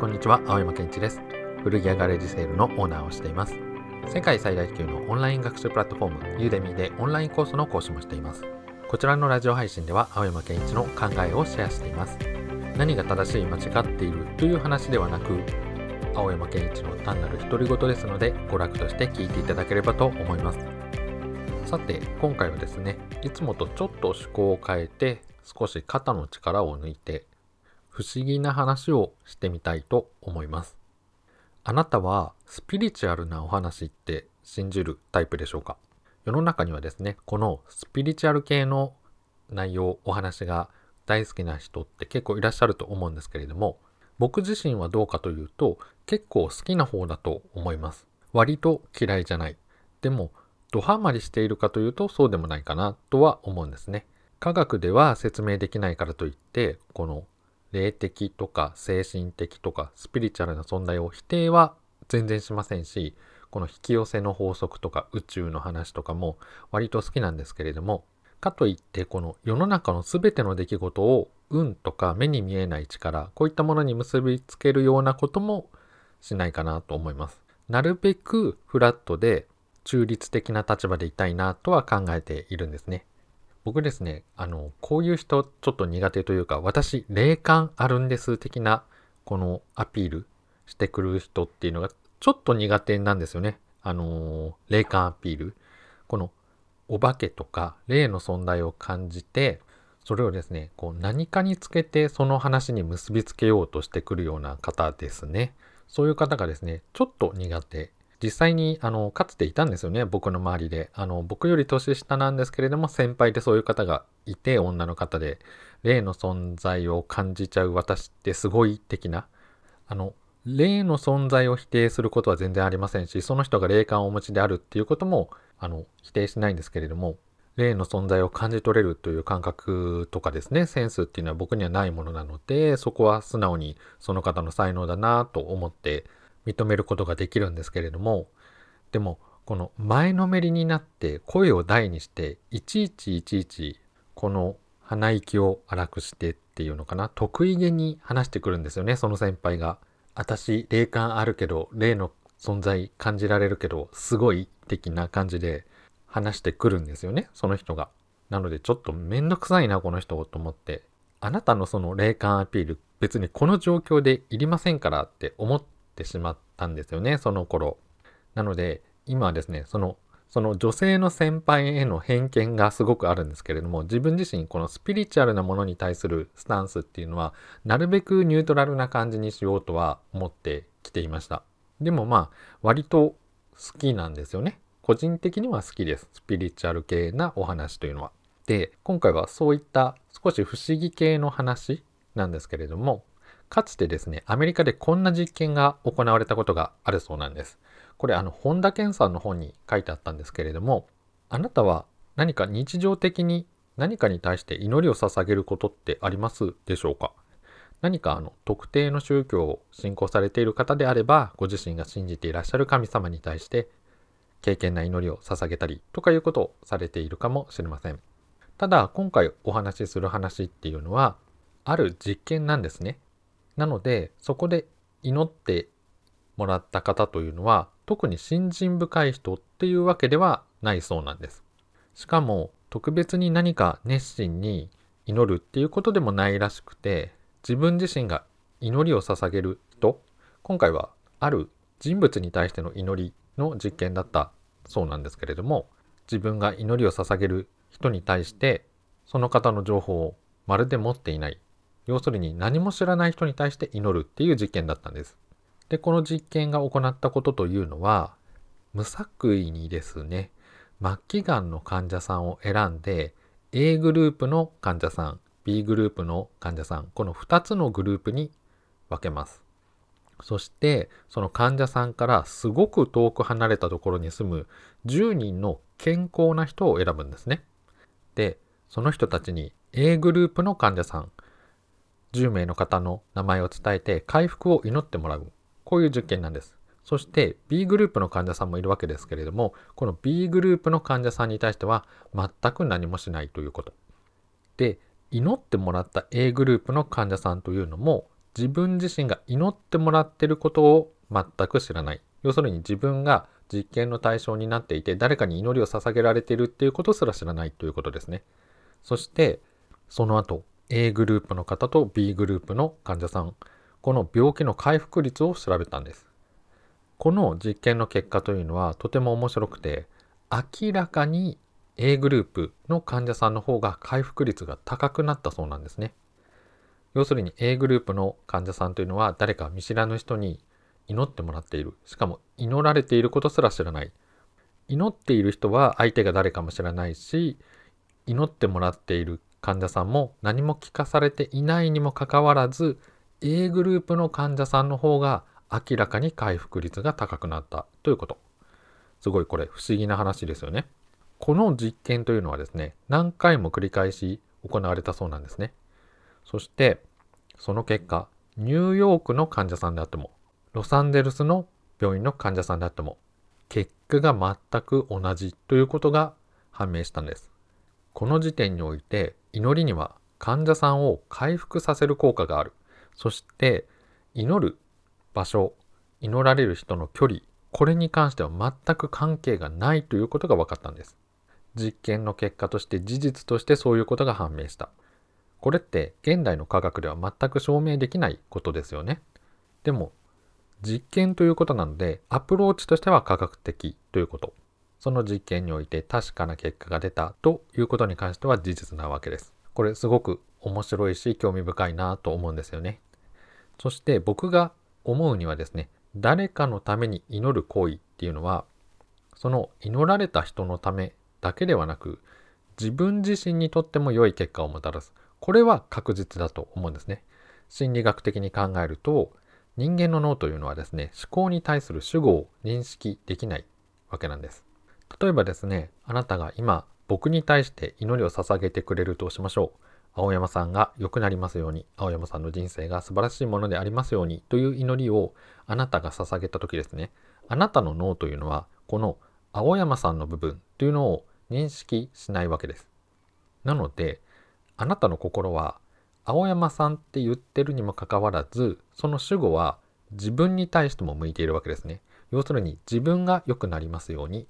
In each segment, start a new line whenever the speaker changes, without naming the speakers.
こんにちは青山健一です。古着屋ガレージセールのオーナーをしています。世界最大級のオンライン学習プラットフォームユーデミーでオンラインコースの講師もしています。こちらのラジオ配信では青山健一の考えをシェアしています。何が正しい間違っているという話ではなく青山健一の単なる独り言ですので娯楽として聞いていただければと思います。さて今回はですねいつもとちょっと趣向を変えて少し肩の力を抜いて不思議な話をしてみたいと思います。あなたはスピリチュアルなお話って信じるタイプでしょうか？世の中にはですねこのスピリチュアル系の内容お話が大好きな人って結構いらっしゃると思うんですけれども僕自身はどうかというと結構好きな方だと思います。割と嫌いじゃない。でもドハマりしているかというとそうでもないかなとは思うんですね。科学では説明できないからといってこの霊的とか精神的とかスピリチュアルな存在を否定は全然しませんしこの引き寄せの法則とか宇宙の話とかも割と好きなんですけれどもかといってこの世の中の全ての出来事を運とか目に見えない力こういったものに結びつけるようなこともしないかなと思います。なるべくフラットで中立的な立場でいたいなとは考えているんですね。僕ですね、あの、こういう人ちょっと苦手というか、私、霊感あるんです的な、このアピールしてくる人っていうのがちょっと苦手なんですよね。あの、霊感アピール。この、お化けとか霊の存在を感じて、それをですね、こう何かにつけてその話に結びつけようとしてくるような方ですね。そういう方がですね、ちょっと苦手実際にあのかつていたんですよね僕の周りで。あの僕より年下なんですけれども先輩でそういう方がいて女の方で。霊の存在を感じちゃう私ってすごい的な。あの霊の存在を否定することは全然ありませんしその人が霊感をお持ちであるっていうこともあの否定しないんですけれども霊の存在を感じ取れるという感覚とかですねセンスっていうのは僕にはないものなのでそこは素直にその方の才能だなと思って認めることができるんですけれどもでもこの前のめりになって声を大にしていちいちいちいちこの鼻息を荒くしてっていうのかな得意げに話してくるんですよねその先輩が。私霊感あるけど霊の存在感じられるけどすごい的な感じで話してくるんですよねその人が。なのでちょっとめんどくさいなこの人と思ってあなたのその霊感アピール別にこの状況でいりませんからって思ってってしまったんですよね、その頃。なので、今はですね、その、その女性の先輩への偏見がすごくあるんですけれども、自分自身このスピリチュアルなものに対するスタンスっていうのは、なるべくニュートラルな感じにしようとは思ってきていました。でもまあ、割と好きなんですよね。個人的には好きです。スピリチュアル系なお話というのは。で、今回はそういった少し不思議系の話なんですけれども、かつてですね、アメリカでこんな実験が行われたことがあるそうなんです。これ、あの、本田健さんの本に書いてあったんですけれども、あなたは何か日常的に何かに対して祈りを捧げることってありますでしょうか？何かあの特定の宗教を信仰されている方であれば、ご自身が信じていらっしゃる神様に対して敬虔な祈りを捧げたりとかいうことをされているかもしれません。ただ、今回お話しする話っていうのは、ある実験なんですね。なのでそこで祈ってもらった方というのは特に信心深い人っていうわけではないそうなんです。しかも特別に何か熱心に祈るっていうことでもないらしくて自分自身が祈りを捧げる人今回はある人物に対しての祈りの実験だったそうなんですけれども自分が祈りを捧げる人に対してその方の情報をまるで持っていない要するに何も知らない人に対して祈るっていう実験だったんです。で、この実験が行ったことというのは、無作為にですね、末期がんの患者さんを選んで、A グループの患者さん、B グループの患者さん、この2つのグループに分けます。そして、その患者さんからすごく遠く離れたところに住む10人の健康な人を選ぶんですね。で、その人たちに A グループの患者さん、10名の方の名前を伝えて回復を祈ってもらう。こういう実験なんです。そして B グループの患者さんもいるわけですけれども、この B グループの患者さんに対しては全く何もしないということ。で、祈ってもらった A グループの患者さんというのも自分自身が祈ってもらってることを全く知らない要するに自分が実験の対象になっていて誰かに祈りを捧げられているっていうことすら知らないということですねそしてその後 A グループの方と B グループの患者さん。この病気の回復率を調べたんです。この実験の結果というのはとても面白くて明らかに A グループの患者さんの方が回復率が高くなったそうなんですね。要するに A グループの患者さんというのは誰か見知らぬ人に祈ってもらっている。しかも祈られていることすら知らない。祈っている人は相手が誰かも知らないし祈ってもらっている患者さんも何も聞かされていないにもかかわらず A グループの患者さんの方が明らかに回復率が高くなったということ。すごいこれ不思議な話ですよね。この実験というのはですね何回も繰り返し行われたそうなんですね。そしてその結果ニューヨークの患者さんであってもロサンゼルスの病院の患者さんであっても結果が全く同じということが判明したんです。この時点において祈りには患者さんを回復させる効果がある。そして祈る場所祈られる人の距離これに関しては全く関係がないということが分かったんです。実験の結果として事実としてそういうことが判明した。これって現代の科学では全く証明できないことですよね。でも実験ということなのでアプローチとしては科学的ということ。その実験において確かな結果が出たということに関しては事実なわけです。これすごく面白いし興味深いなと思うんですよね。そして僕が思うにはですね誰かのために祈る行為っていうのはその祈られた人のためだけではなく自分自身にとっても良い結果をもたらす。これは確実だと思うんですね。心理学的に考えると人間の脳というのはですね思考に対する主語を認識できないわけなんです。例えばですねあなたが今僕に対して祈りを捧げてくれるとしましょう。青山さんが良くなりますように青山さんの人生が素晴らしいものでありますようにという祈りをあなたが捧げた時ですね。あなたの脳というのはこの青山さんの部分というのを認識しないわけです。なのであなたの心は青山さんって言ってるにもかかわらずその主語は自分に対しても向いているわけですね。要するに自分が良くなりますように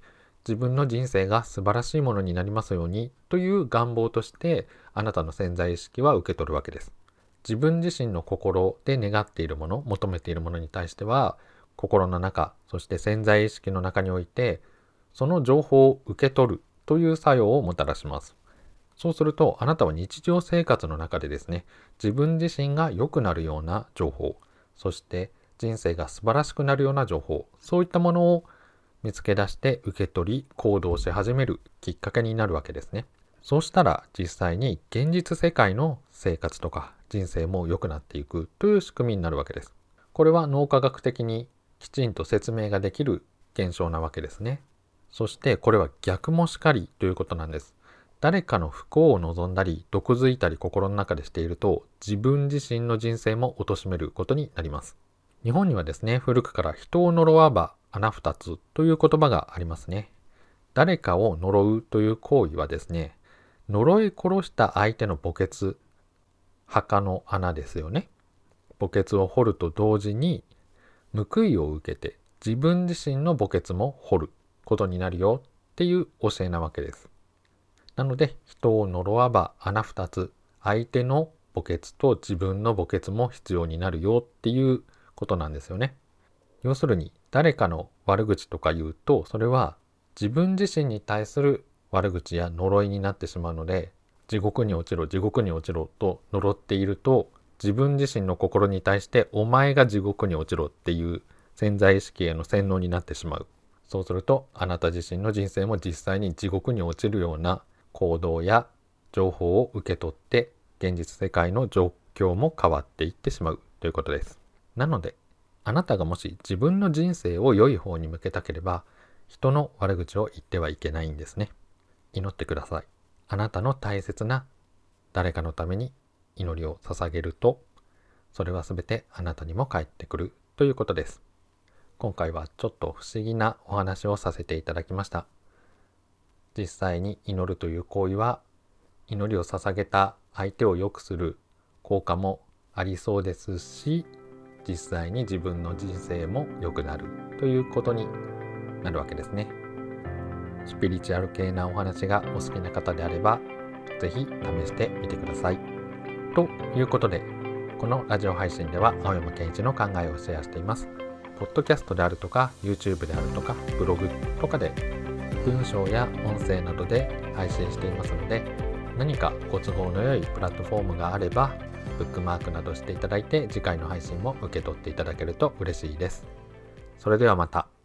自分の人生が素晴らしいものになりますようにという願望としてあなたの潜在意識は受け取るわけです。自分自身の心で願っているもの求めているものに対しては心の中そして潜在意識の中においてその情報を受け取るという作用をもたらします。そうするとあなたは日常生活の中でですね自分自身が良くなるような情報そして人生が素晴らしくなるような情報そういったものを見つけ出して受け取り行動し始めるきっかけになるわけですね。そうしたら実際に現実世界の生活とか人生も良くなっていくという仕組みになるわけです。これは脳科学的にきちんと説明ができる現象なわけですね。そしてこれは逆もしかりということなんです。誰かの不幸を望んだり毒づいたり心の中でしていると自分自身の人生も貶めることになります。日本にはですね古くから人を呪わば穴二つという言葉がありますね。誰かを呪うという行為はですね呪い殺した相手の墓穴墓の穴ですよね。墓穴を掘ると同時に報いを受けて自分自身の墓穴も掘ることになるよっていう教えなわけです。なので人を呪わば穴二つ相手の墓穴と自分の墓穴も必要になるよっていうことなんですよね。要するに誰かの悪口とか言うとそれは自分自身に対する悪口や呪いになってしまうので地獄に落ちろ地獄に落ちろと呪っていると自分自身の心に対してお前が地獄に落ちろっていう潜在意識への洗脳になってしまうそうするとあなた自身の人生も実際に地獄に落ちるような行動や情報を受け取って現実世界の状況も変わっていってしまうということです。なのであなたがもし自分の人生を良い方に向けたければ人の悪口を言ってはいけないんですね。祈ってください。あなたの大切な誰かのために祈りを捧げるとそれは全てあなたにも返ってくるということです。今回はちょっと不思議なお話をさせていただきました。実際に祈るという行為は祈りを捧げた相手を良くする効果もありそうですし実際に自分の人生も良くなるということになるわけですね。スピリチュアル系なお話がお好きな方であれば是非試してみてください。ということでこのラジオ配信では青山健一の考えをシェアしています。ポッドキャストであるとか YouTube であるとかブログとかで文章や音声などで配信していますので何かご都合の良いプラットフォームがあればブックマークなどしていただいて次回の配信も受け取っていただけると嬉しいです。それではまた。